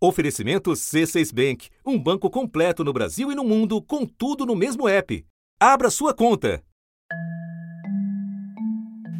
Oferecimento C6 Bank, um banco completo no Brasil e no mundo, com tudo no mesmo app. Abra sua conta.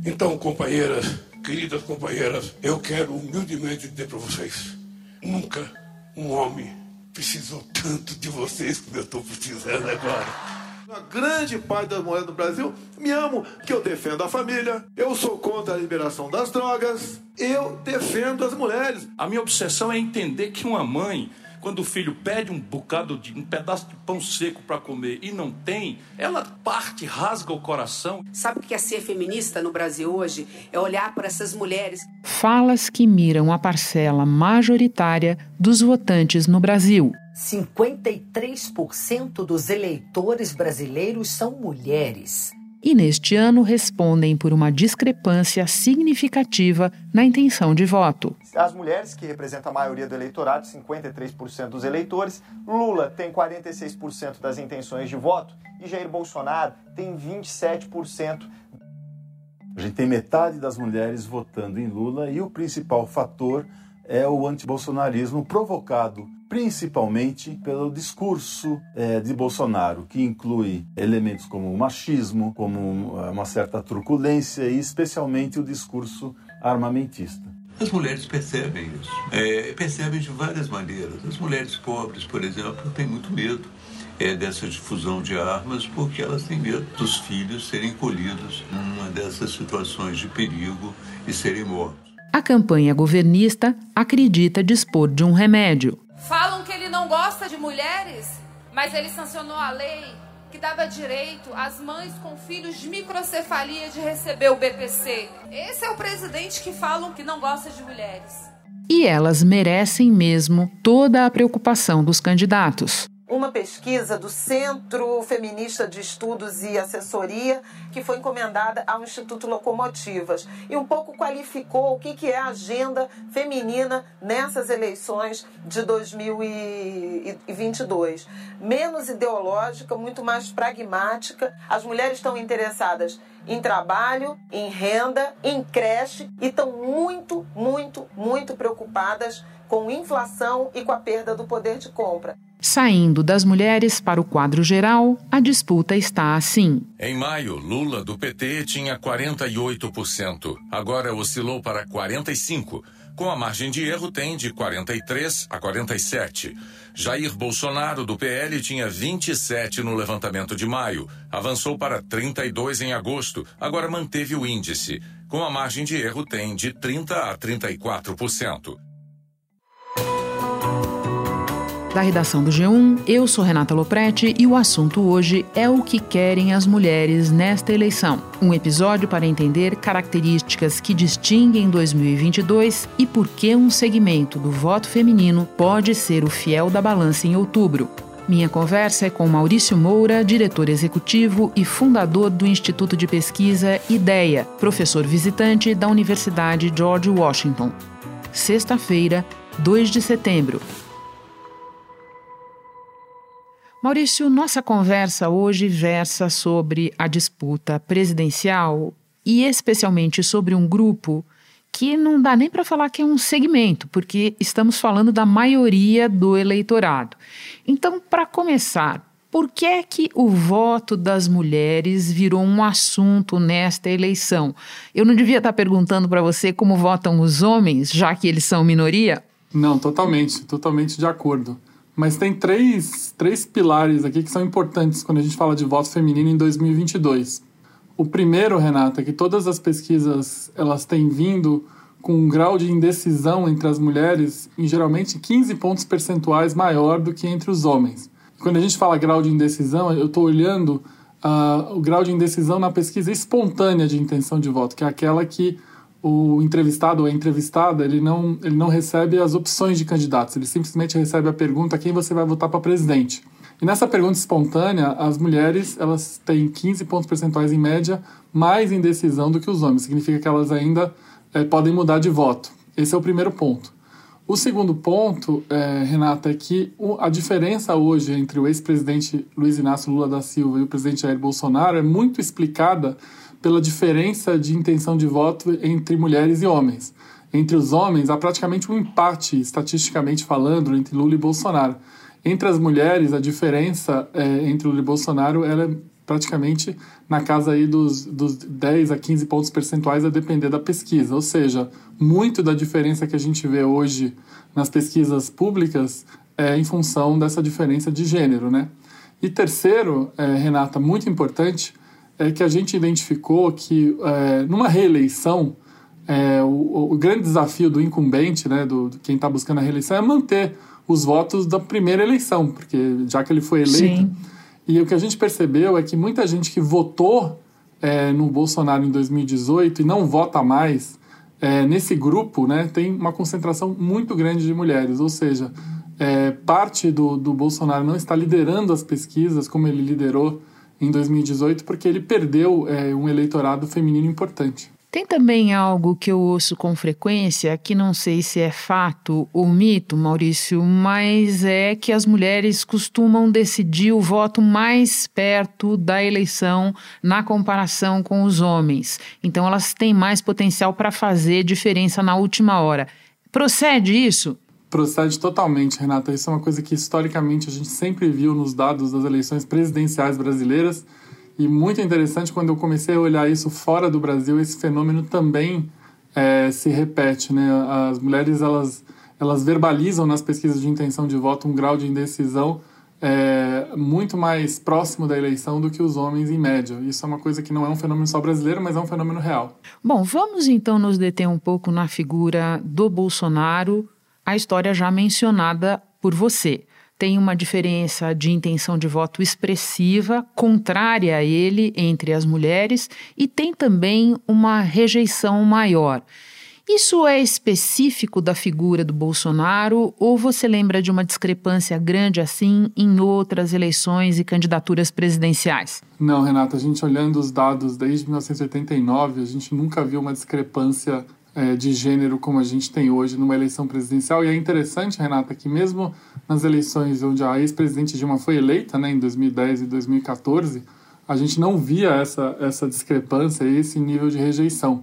Então, companheiras, queridas companheiras, eu quero humildemente dizer para vocês: nunca um homem precisou tanto de vocês como eu estou precisando agora. A grande parte das mulheres do Brasil. Me amo, que eu defendo a família, eu sou contra a liberação das drogas, eu defendo as mulheres. A minha obsessão é entender que uma mãe, quando o filho pede um bocado de um pedaço de pão seco para comer e não tem, ela parte, rasga o coração. Sabe o que é ser feminista no Brasil hoje? É olhar para essas mulheres. Falas que miram a parcela majoritária dos votantes no Brasil. 53% dos eleitores brasileiros são mulheres. E neste ano respondem por uma discrepância significativa na intenção de voto. As mulheres, que representam a maioria do eleitorado, 53% dos eleitores, Lula tem 46% das intenções de voto e Jair Bolsonaro tem 27%. A gente tem metade das mulheres votando em Lula e o principal fator é o antibolsonarismo provocado principalmente pelo discurso é, de Bolsonaro, que inclui elementos como o machismo, como uma certa truculência e especialmente o discurso armamentista. As mulheres percebem isso, é, percebem de várias maneiras. As mulheres pobres, por exemplo, têm muito medo é, dessa difusão de armas porque elas têm medo dos filhos serem colhidos numa dessas situações de perigo e serem mortos. A campanha governista acredita dispor de um remédio. Falam que ele não gosta de mulheres, mas ele sancionou a lei que dava direito às mães com filhos de microcefalia de receber o BPC. Esse é o presidente que falam que não gosta de mulheres. E elas merecem mesmo toda a preocupação dos candidatos uma pesquisa do Centro Feminista de Estudos e Assessoria, que foi encomendada ao Instituto Locomotivas, e um pouco qualificou o que é a agenda feminina nessas eleições de 2022. Menos ideológica, muito mais pragmática. As mulheres estão interessadas em trabalho, em renda, em creche e estão muito, muito, muito preocupadas com inflação e com a perda do poder de compra. Saindo das mulheres para o quadro geral, a disputa está assim. Em maio, Lula do PT tinha 48%. Agora oscilou para 45%. Com a margem de erro, tem de 43 a 47. Jair Bolsonaro, do PL, tinha 27 no levantamento de maio. Avançou para 32 em agosto. Agora manteve o índice. Com a margem de erro, tem de 30 a 34% da redação do G1. Eu sou Renata Loprete e o assunto hoje é o que querem as mulheres nesta eleição. Um episódio para entender características que distinguem 2022 e por que um segmento do voto feminino pode ser o fiel da balança em outubro. Minha conversa é com Maurício Moura, diretor executivo e fundador do Instituto de Pesquisa IDEA, professor visitante da Universidade George Washington. Sexta-feira, 2 de setembro. Maurício, nossa conversa hoje versa sobre a disputa presidencial e especialmente sobre um grupo que não dá nem para falar que é um segmento, porque estamos falando da maioria do eleitorado. Então, para começar, por que é que o voto das mulheres virou um assunto nesta eleição? Eu não devia estar perguntando para você como votam os homens, já que eles são minoria? Não, totalmente, totalmente de acordo. Mas tem três, três pilares aqui que são importantes quando a gente fala de voto feminino em 2022. O primeiro, Renata, é que todas as pesquisas elas têm vindo com um grau de indecisão entre as mulheres em geralmente 15 pontos percentuais maior do que entre os homens. Quando a gente fala grau de indecisão, eu estou olhando uh, o grau de indecisão na pesquisa espontânea de intenção de voto, que é aquela que o entrevistado ou a entrevistada ele não, ele não recebe as opções de candidatos, ele simplesmente recebe a pergunta quem você vai votar para presidente. E nessa pergunta espontânea, as mulheres elas têm 15 pontos percentuais em média mais indecisão do que os homens. Significa que elas ainda é, podem mudar de voto. Esse é o primeiro ponto. O segundo ponto, é, Renata, é que a diferença hoje entre o ex-presidente Luiz Inácio Lula da Silva e o presidente Jair Bolsonaro é muito explicada pela diferença de intenção de voto entre mulheres e homens. Entre os homens, há praticamente um empate, estatisticamente falando, entre Lula e Bolsonaro. Entre as mulheres, a diferença é, entre Lula e Bolsonaro é praticamente na casa aí dos, dos 10 a 15 pontos percentuais a depender da pesquisa. Ou seja, muito da diferença que a gente vê hoje nas pesquisas públicas é em função dessa diferença de gênero, né? E terceiro, é, Renata, muito importante, é que a gente identificou que é, numa reeleição, é, o, o, grande desafio do incumbente, né, do, do quem está buscando a reeleição, é manter os votos da primeira eleição, porque já que ele foi eleito. Sim. E o que a gente percebeu é que muita gente que votou é, no Bolsonaro em 2018 e não vota mais, é, nesse grupo né, tem uma concentração muito grande de mulheres, ou seja, é, parte do, do Bolsonaro não está liderando as pesquisas como ele liderou em 2018, porque ele perdeu é, um eleitorado feminino importante. Tem também algo que eu ouço com frequência, que não sei se é fato ou mito, Maurício, mas é que as mulheres costumam decidir o voto mais perto da eleição na comparação com os homens. Então elas têm mais potencial para fazer diferença na última hora. Procede isso? Procede totalmente, Renata. Isso é uma coisa que historicamente a gente sempre viu nos dados das eleições presidenciais brasileiras. E muito interessante, quando eu comecei a olhar isso fora do Brasil, esse fenômeno também é, se repete. Né? As mulheres elas, elas verbalizam nas pesquisas de intenção de voto um grau de indecisão é, muito mais próximo da eleição do que os homens em média. Isso é uma coisa que não é um fenômeno só brasileiro, mas é um fenômeno real. Bom, vamos então nos deter um pouco na figura do Bolsonaro a história já mencionada por você. Tem uma diferença de intenção de voto expressiva, contrária a ele entre as mulheres, e tem também uma rejeição maior. Isso é específico da figura do Bolsonaro ou você lembra de uma discrepância grande assim em outras eleições e candidaturas presidenciais? Não, Renata, a gente olhando os dados desde 1989, a gente nunca viu uma discrepância é, de gênero como a gente tem hoje numa eleição presidencial. E é interessante, Renata, que mesmo nas eleições onde a ex-presidente Dilma foi eleita, né, em 2010 e 2014, a gente não via essa, essa discrepância esse nível de rejeição.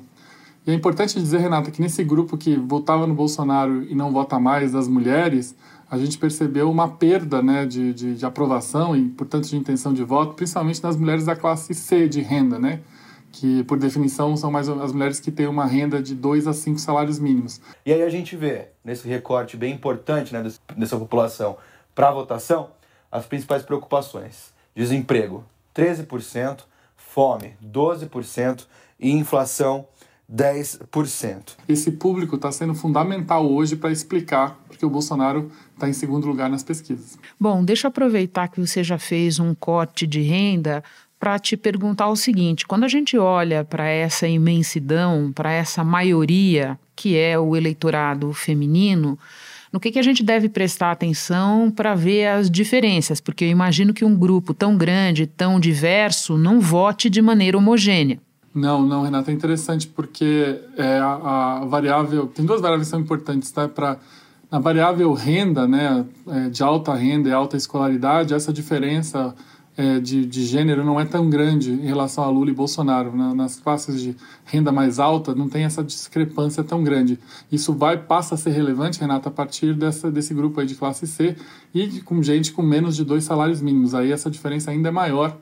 E é importante dizer, Renata, que nesse grupo que votava no Bolsonaro e não vota mais das mulheres, a gente percebeu uma perda né, de, de, de aprovação e, portanto, de intenção de voto, principalmente nas mulheres da classe C de renda, né? Que por definição são mais as mulheres que têm uma renda de 2 a 5 salários mínimos. E aí a gente vê nesse recorte bem importante né, dessa população para a votação as principais preocupações: desemprego 13%, fome 12% e inflação 10%. Esse público está sendo fundamental hoje para explicar porque o Bolsonaro está em segundo lugar nas pesquisas. Bom, deixa eu aproveitar que você já fez um corte de renda para te perguntar o seguinte: quando a gente olha para essa imensidão, para essa maioria que é o eleitorado feminino, no que, que a gente deve prestar atenção para ver as diferenças? Porque eu imagino que um grupo tão grande, tão diverso, não vote de maneira homogênea. Não, não, Renata, é interessante porque é, a, a variável. Tem duas variáveis que são importantes, tá? Para a variável renda, né, é, de alta renda e alta escolaridade, essa diferença é, de, de gênero não é tão grande em relação a Lula e Bolsonaro. Né? Nas classes de renda mais alta não tem essa discrepância tão grande. Isso vai passa a ser relevante, Renata, a partir dessa, desse grupo aí de classe C e com gente com menos de dois salários mínimos. Aí essa diferença ainda é maior.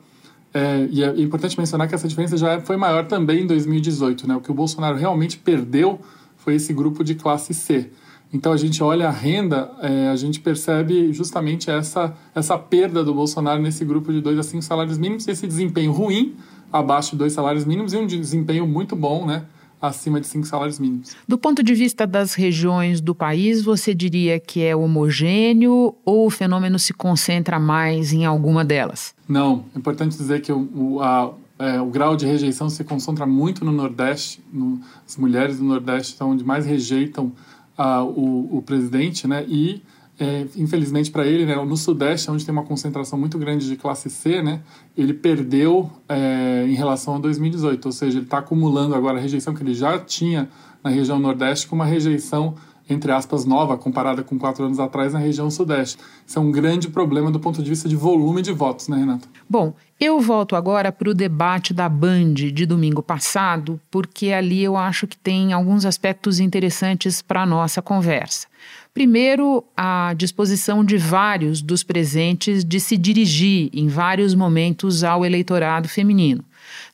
É, e é importante mencionar que essa diferença já foi maior também em 2018. Né? O que o Bolsonaro realmente perdeu foi esse grupo de classe C. Então a gente olha a renda, é, a gente percebe justamente essa, essa perda do Bolsonaro nesse grupo de dois a cinco salários mínimos, esse desempenho ruim, abaixo de dois salários mínimos, e um desempenho muito bom, né? acima de cinco salários mínimos. Do ponto de vista das regiões do país, você diria que é homogêneo ou o fenômeno se concentra mais em alguma delas? Não, é importante dizer que o, o, a, é, o grau de rejeição se concentra muito no Nordeste, no, as mulheres do Nordeste são onde mais rejeitam o, o presidente, né? E é, infelizmente para ele, né, no Sudeste, onde tem uma concentração muito grande de classe C, né, ele perdeu é, em relação a 2018, ou seja, ele está acumulando agora a rejeição que ele já tinha na região Nordeste com uma rejeição entre aspas, nova comparada com quatro anos atrás na região sudeste. Isso é um grande problema do ponto de vista de volume de votos, né, Renata? Bom, eu volto agora para o debate da Band de domingo passado, porque ali eu acho que tem alguns aspectos interessantes para a nossa conversa. Primeiro, a disposição de vários dos presentes de se dirigir em vários momentos ao eleitorado feminino.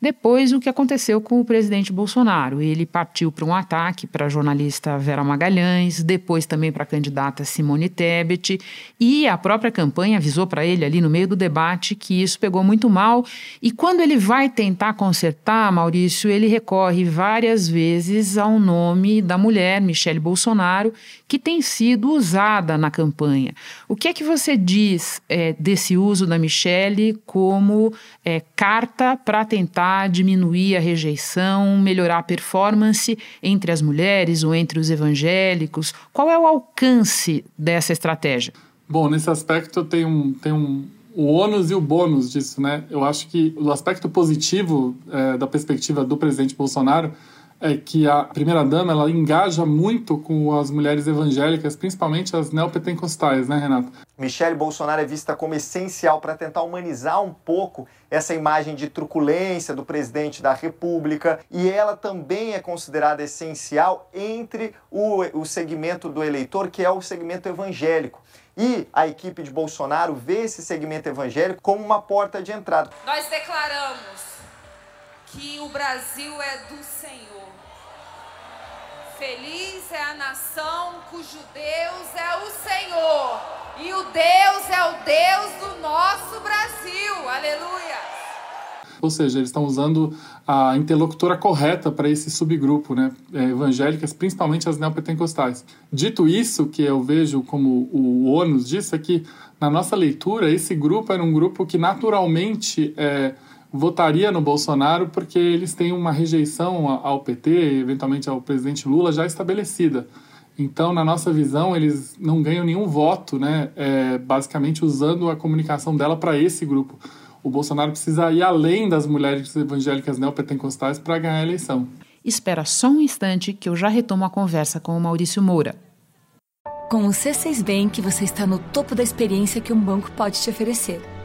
Depois, o que aconteceu com o presidente Bolsonaro? Ele partiu para um ataque para a jornalista Vera Magalhães, depois também para a candidata Simone Tebet, e a própria campanha avisou para ele ali no meio do debate que isso pegou muito mal. E quando ele vai tentar consertar, Maurício, ele recorre várias vezes ao nome da mulher, Michele Bolsonaro, que tem sido usada na campanha. O que é que você diz é, desse uso da Michele como é, carta para tentar diminuir a rejeição, melhorar a performance entre as mulheres ou entre os evangélicos? Qual é o alcance dessa estratégia? Bom, nesse aspecto tem um, tem um, o ônus e o bônus disso, né? Eu acho que o aspecto positivo é, da perspectiva do presidente Bolsonaro é que a primeira-dama ela engaja muito com as mulheres evangélicas, principalmente as neopentecostais, né, Renato? Michele Bolsonaro é vista como essencial para tentar humanizar um pouco essa imagem de truculência do presidente da República e ela também é considerada essencial entre o, o segmento do eleitor, que é o segmento evangélico. E a equipe de Bolsonaro vê esse segmento evangélico como uma porta de entrada. Nós declaramos que o Brasil é do Senhor Feliz é a nação cujo Deus é o Senhor. E o Deus é o Deus do nosso Brasil. Aleluia. Ou seja, eles estão usando a interlocutora correta para esse subgrupo, né? É, evangélicas, principalmente as neopentecostais. Dito isso, que eu vejo como o ônus disso é que, na nossa leitura, esse grupo era um grupo que naturalmente é, votaria no Bolsonaro porque eles têm uma rejeição ao PT, eventualmente ao presidente Lula, já estabelecida. Então, na nossa visão, eles não ganham nenhum voto, né? É, basicamente usando a comunicação dela para esse grupo. O Bolsonaro precisa ir além das mulheres evangélicas neopentecostais para ganhar a eleição. Espera só um instante que eu já retomo a conversa com o Maurício Moura. Com o C6 Bank, você está no topo da experiência que um banco pode te oferecer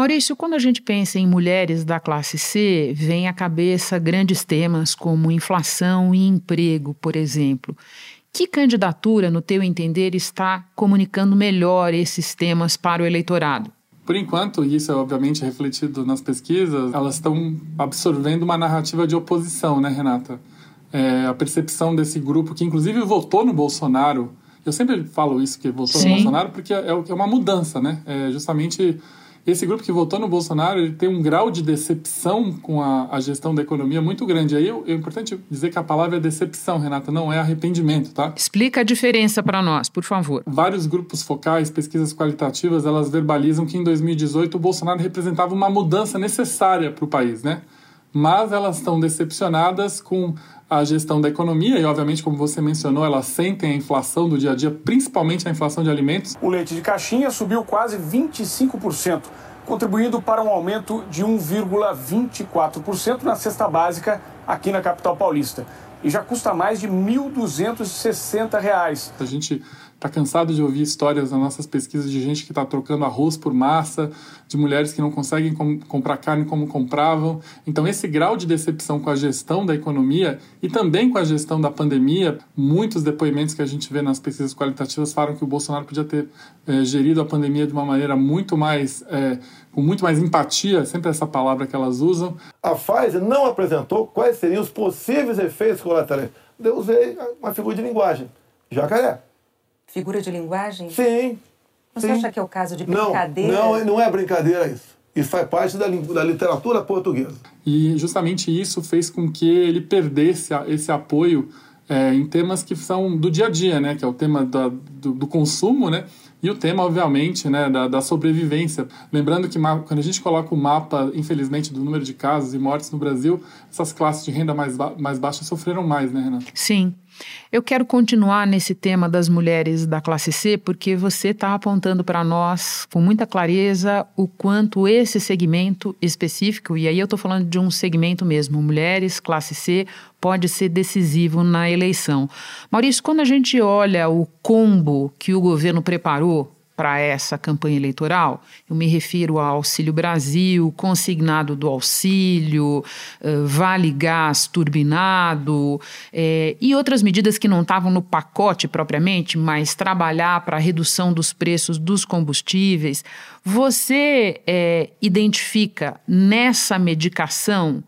Maurício, quando a gente pensa em mulheres da classe C, vem à cabeça grandes temas como inflação e emprego, por exemplo. Que candidatura, no teu entender, está comunicando melhor esses temas para o eleitorado? Por enquanto, isso é obviamente refletido nas pesquisas, elas estão absorvendo uma narrativa de oposição, né, Renata? É, a percepção desse grupo que, inclusive, votou no Bolsonaro. Eu sempre falo isso, que votou Sim. no Bolsonaro, porque é, é uma mudança, né? É justamente esse grupo que votou no Bolsonaro ele tem um grau de decepção com a, a gestão da economia muito grande. Aí é importante dizer que a palavra é decepção, Renata, não é arrependimento, tá? Explica a diferença para nós, por favor. Vários grupos focais, pesquisas qualitativas, elas verbalizam que em 2018 o Bolsonaro representava uma mudança necessária para o país, né? Mas elas estão decepcionadas com a gestão da economia e, obviamente, como você mencionou, elas sentem a inflação do dia a dia, principalmente a inflação de alimentos. O leite de caixinha subiu quase 25%, contribuindo para um aumento de 1,24% na cesta básica aqui na capital paulista. E já custa mais de R$ 1.260. A gente está cansado de ouvir histórias nas nossas pesquisas de gente que está trocando arroz por massa, de mulheres que não conseguem com, comprar carne como compravam. Então, esse grau de decepção com a gestão da economia e também com a gestão da pandemia, muitos depoimentos que a gente vê nas pesquisas qualitativas falam que o Bolsonaro podia ter é, gerido a pandemia de uma maneira muito mais. É, com muito mais empatia, sempre essa palavra que elas usam. A Pfizer não apresentou quais seriam os possíveis efeitos colaterais. Eu usei uma figura de linguagem. Jacaré figura de linguagem? Sim. Você sim. acha que é o caso de brincadeira? Não, não, não é brincadeira isso. Isso faz parte da, da literatura portuguesa. E justamente isso fez com que ele perdesse esse apoio é, em temas que são do dia a dia, né? Que é o tema da, do, do, consumo, né? E o tema, obviamente, né, da, da sobrevivência. Lembrando que quando a gente coloca o mapa, infelizmente, do número de casos e mortes no Brasil, essas classes de renda mais, ba mais baixa sofreram mais, né, Renata? Sim. Eu quero continuar nesse tema das mulheres da classe C, porque você está apontando para nós com muita clareza o quanto esse segmento específico, e aí eu estou falando de um segmento mesmo, mulheres, classe C, pode ser decisivo na eleição. Maurício, quando a gente olha o combo que o governo preparou para essa campanha eleitoral. Eu me refiro ao Auxílio Brasil, consignado do auxílio, uh, Vale Gás turbinado eh, e outras medidas que não estavam no pacote propriamente, mas trabalhar para a redução dos preços dos combustíveis. Você eh, identifica nessa medicação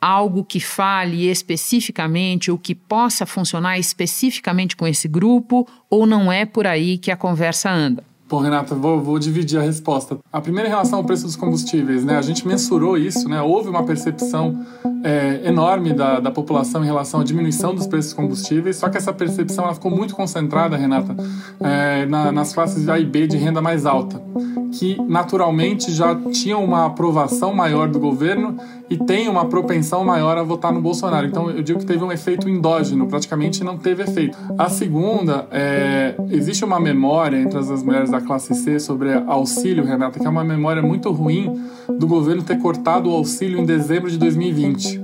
algo que fale especificamente ou que possa funcionar especificamente com esse grupo, ou não é por aí que a conversa anda? Bom, Renata, vou, vou, dividir a resposta. A primeira em relação ao preço dos combustíveis, né? A gente mensurou isso, né? Houve uma percepção é, enorme da, da população em relação à diminuição dos preços dos combustíveis, só que essa percepção ela ficou muito concentrada, Renata, é, na, nas classes A e B de renda mais alta, que naturalmente já tinham uma aprovação maior do governo e tem uma propensão maior a votar no Bolsonaro. Então eu digo que teve um efeito endógeno, praticamente não teve efeito. A segunda, é, existe uma memória entre as mulheres da classe C sobre auxílio, Renata, que é uma memória muito ruim do governo ter cortado o auxílio em dezembro de 2020.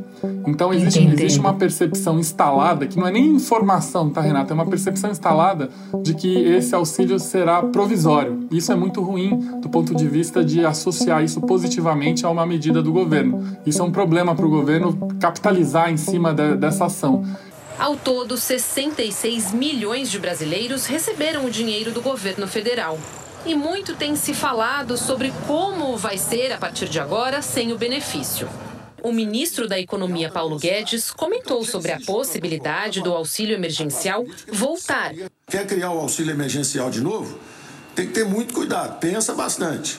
Então existe, existe uma percepção instalada, que não é nem informação, tá, Renata? É uma percepção instalada de que esse auxílio será provisório. Isso é muito ruim do ponto de vista de associar isso positivamente a uma medida do governo. Isso é um problema para o governo capitalizar em cima de, dessa ação. Ao todo, 66 milhões de brasileiros receberam o dinheiro do governo federal. E muito tem se falado sobre como vai ser a partir de agora sem o benefício. O ministro da Economia, Paulo Guedes, comentou sobre a possibilidade do auxílio emergencial voltar. Quer criar o auxílio emergencial de novo? Tem que ter muito cuidado, pensa bastante.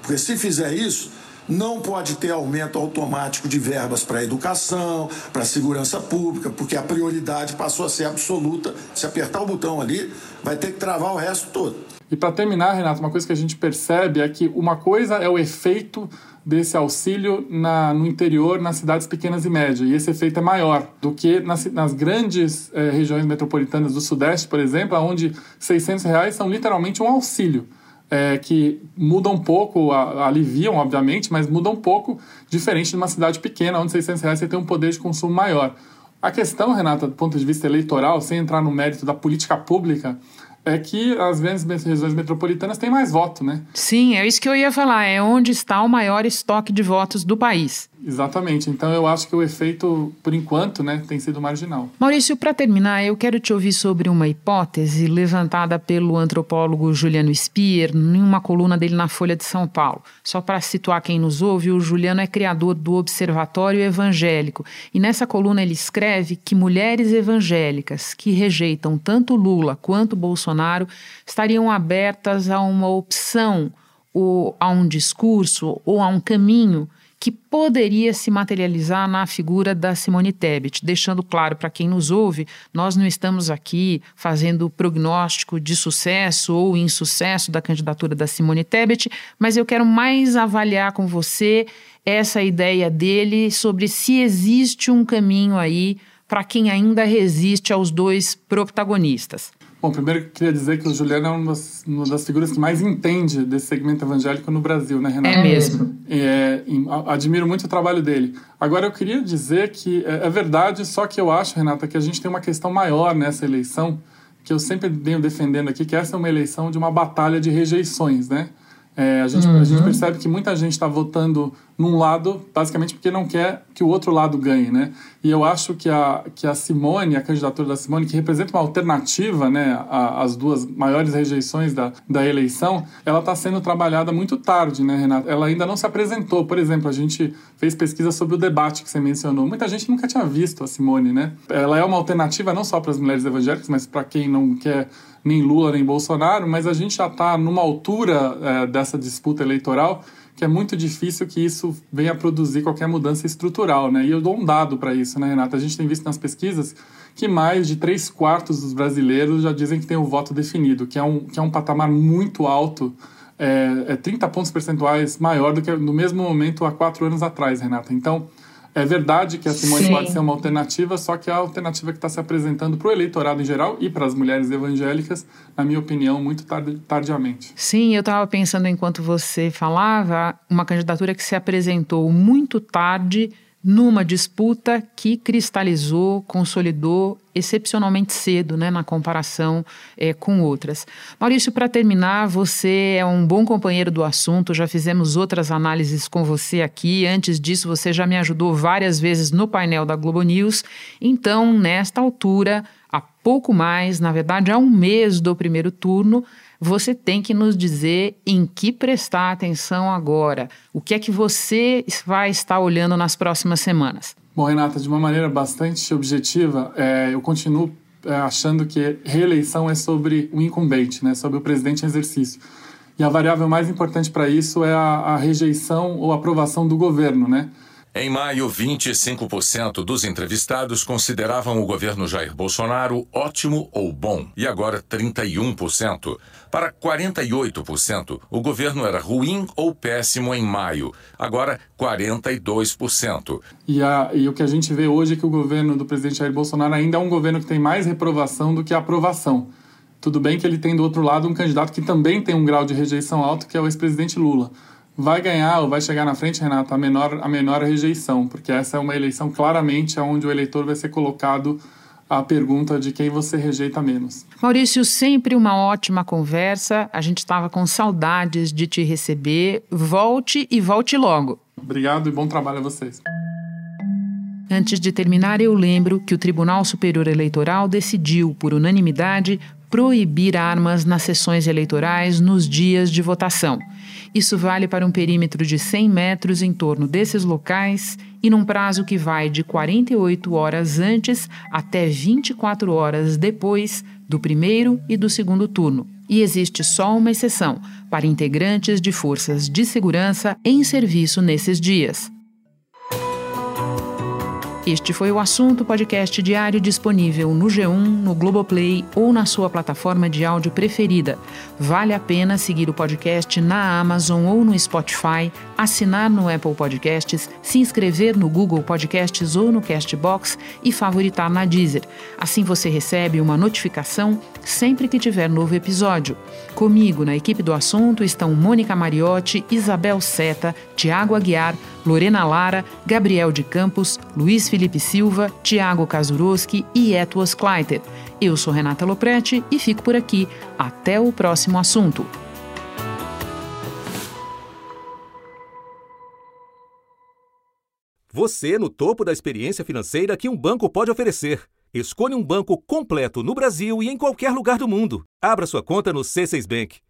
Porque se fizer isso, não pode ter aumento automático de verbas para educação, para segurança pública, porque a prioridade passou a ser absoluta. Se apertar o botão ali, vai ter que travar o resto todo. E para terminar, Renato, uma coisa que a gente percebe é que uma coisa é o efeito desse auxílio na, no interior, nas cidades pequenas e médias. E esse efeito é maior do que nas, nas grandes eh, regiões metropolitanas do Sudeste, por exemplo, onde 600 reais são literalmente um auxílio. É, que muda um pouco, aliviam, obviamente, mas muda um pouco, diferente de uma cidade pequena, onde 600 reais você tem um poder de consumo maior. A questão, Renata, do ponto de vista eleitoral, sem entrar no mérito da política pública, é que as grandes regiões metropolitanas têm mais voto, né? Sim, é isso que eu ia falar. É onde está o maior estoque de votos do país. Exatamente. Então eu acho que o efeito, por enquanto, né, tem sido marginal. Maurício, para terminar, eu quero te ouvir sobre uma hipótese levantada pelo antropólogo Juliano Spier em uma coluna dele na Folha de São Paulo. Só para situar quem nos ouve, o Juliano é criador do Observatório Evangélico e nessa coluna ele escreve que mulheres evangélicas que rejeitam tanto Lula quanto Bolsonaro estariam abertas a uma opção ou a um discurso ou a um caminho que poderia se materializar na figura da Simone Tebet, deixando claro para quem nos ouve, nós não estamos aqui fazendo prognóstico de sucesso ou insucesso da candidatura da Simone Tebet, mas eu quero mais avaliar com você essa ideia dele sobre se existe um caminho aí para quem ainda resiste aos dois protagonistas. Bom, primeiro eu queria dizer que o Juliano é uma das, uma das, figuras que mais entende desse segmento evangélico no Brasil, né, Renato? É mesmo. É, admiro muito o trabalho dele. Agora, eu queria dizer que é, é, verdade, só que eu acho, Renata, que a gente tem uma questão maior nessa eleição, que eu sempre venho defendendo aqui, que essa é uma eleição de uma batalha de rejeições, né? É, a, gente, uhum. a gente percebe que muita gente está votando num lado, basicamente porque não quer que o outro lado ganhe, né? E eu acho que a, que a Simone, a candidatura da Simone, que representa uma alternativa, né, às duas maiores rejeições da, da eleição, ela está sendo trabalhada muito tarde, né, Renata? Ela ainda não se apresentou. Por exemplo, a gente fez pesquisa sobre o debate que você mencionou. Muita gente nunca tinha visto a Simone, né? Ela é uma alternativa não só para as mulheres evangélicas, mas para quem não quer nem Lula nem Bolsonaro, mas a gente já está numa altura é, dessa disputa eleitoral que é muito difícil que isso venha a produzir qualquer mudança estrutural, né? E eu dou um dado para isso, né, Renata? A gente tem visto nas pesquisas que mais de três quartos dos brasileiros já dizem que tem o voto definido, que é um, que é um patamar muito alto, é, é 30 pontos percentuais maior do que no mesmo momento há quatro anos atrás, Renata. Então, é verdade que a Simone Sim. pode ser uma alternativa, só que a alternativa que está se apresentando para o eleitorado em geral e para as mulheres evangélicas, na minha opinião, muito tardiamente. Sim, eu estava pensando enquanto você falava, uma candidatura que se apresentou muito tarde numa disputa que cristalizou, consolidou excepcionalmente cedo, né, na comparação é, com outras. Maurício, para terminar, você é um bom companheiro do assunto, já fizemos outras análises com você aqui. Antes disso, você já me ajudou várias vezes no painel da Globo News. Então, nesta altura, há pouco mais, na verdade, há um mês do primeiro turno, você tem que nos dizer em que prestar atenção agora. O que é que você vai estar olhando nas próximas semanas? Bom, Renata, de uma maneira bastante objetiva, é, eu continuo é, achando que reeleição é sobre o incumbente, né, sobre o presidente em exercício. E a variável mais importante para isso é a, a rejeição ou aprovação do governo, né? Em maio, 25% dos entrevistados consideravam o governo Jair Bolsonaro ótimo ou bom, e agora 31%. Para 48%, o governo era ruim ou péssimo em maio, agora 42%. E, a, e o que a gente vê hoje é que o governo do presidente Jair Bolsonaro ainda é um governo que tem mais reprovação do que aprovação. Tudo bem que ele tem do outro lado um candidato que também tem um grau de rejeição alto, que é o ex-presidente Lula vai ganhar ou vai chegar na frente, Renato, a menor, a menor rejeição, porque essa é uma eleição claramente onde o eleitor vai ser colocado a pergunta de quem você rejeita menos. Maurício, sempre uma ótima conversa. A gente estava com saudades de te receber. Volte e volte logo. Obrigado e bom trabalho a vocês. Antes de terminar, eu lembro que o Tribunal Superior Eleitoral decidiu, por unanimidade, proibir armas nas sessões eleitorais nos dias de votação. Isso vale para um perímetro de 100 metros em torno desses locais e num prazo que vai de 48 horas antes até 24 horas depois do primeiro e do segundo turno. E existe só uma exceção para integrantes de forças de segurança em serviço nesses dias. Este foi o assunto podcast diário disponível no G1, no Globoplay ou na sua plataforma de áudio preferida. Vale a pena seguir o podcast na Amazon ou no Spotify, assinar no Apple Podcasts, se inscrever no Google Podcasts ou no Castbox e favoritar na Deezer. Assim você recebe uma notificação sempre que tiver novo episódio. Comigo na equipe do assunto estão Mônica Mariotti, Isabel Seta, Tiago Aguiar, Lorena Lara, Gabriel de Campos, Luiz Felipe Silva, Tiago Kazuroski e Etuas Kleiter. Eu sou Renata Loprete e fico por aqui. Até o próximo assunto. Você no topo da experiência financeira que um banco pode oferecer. Escolha um banco completo no Brasil e em qualquer lugar do mundo. Abra sua conta no C6 Bank.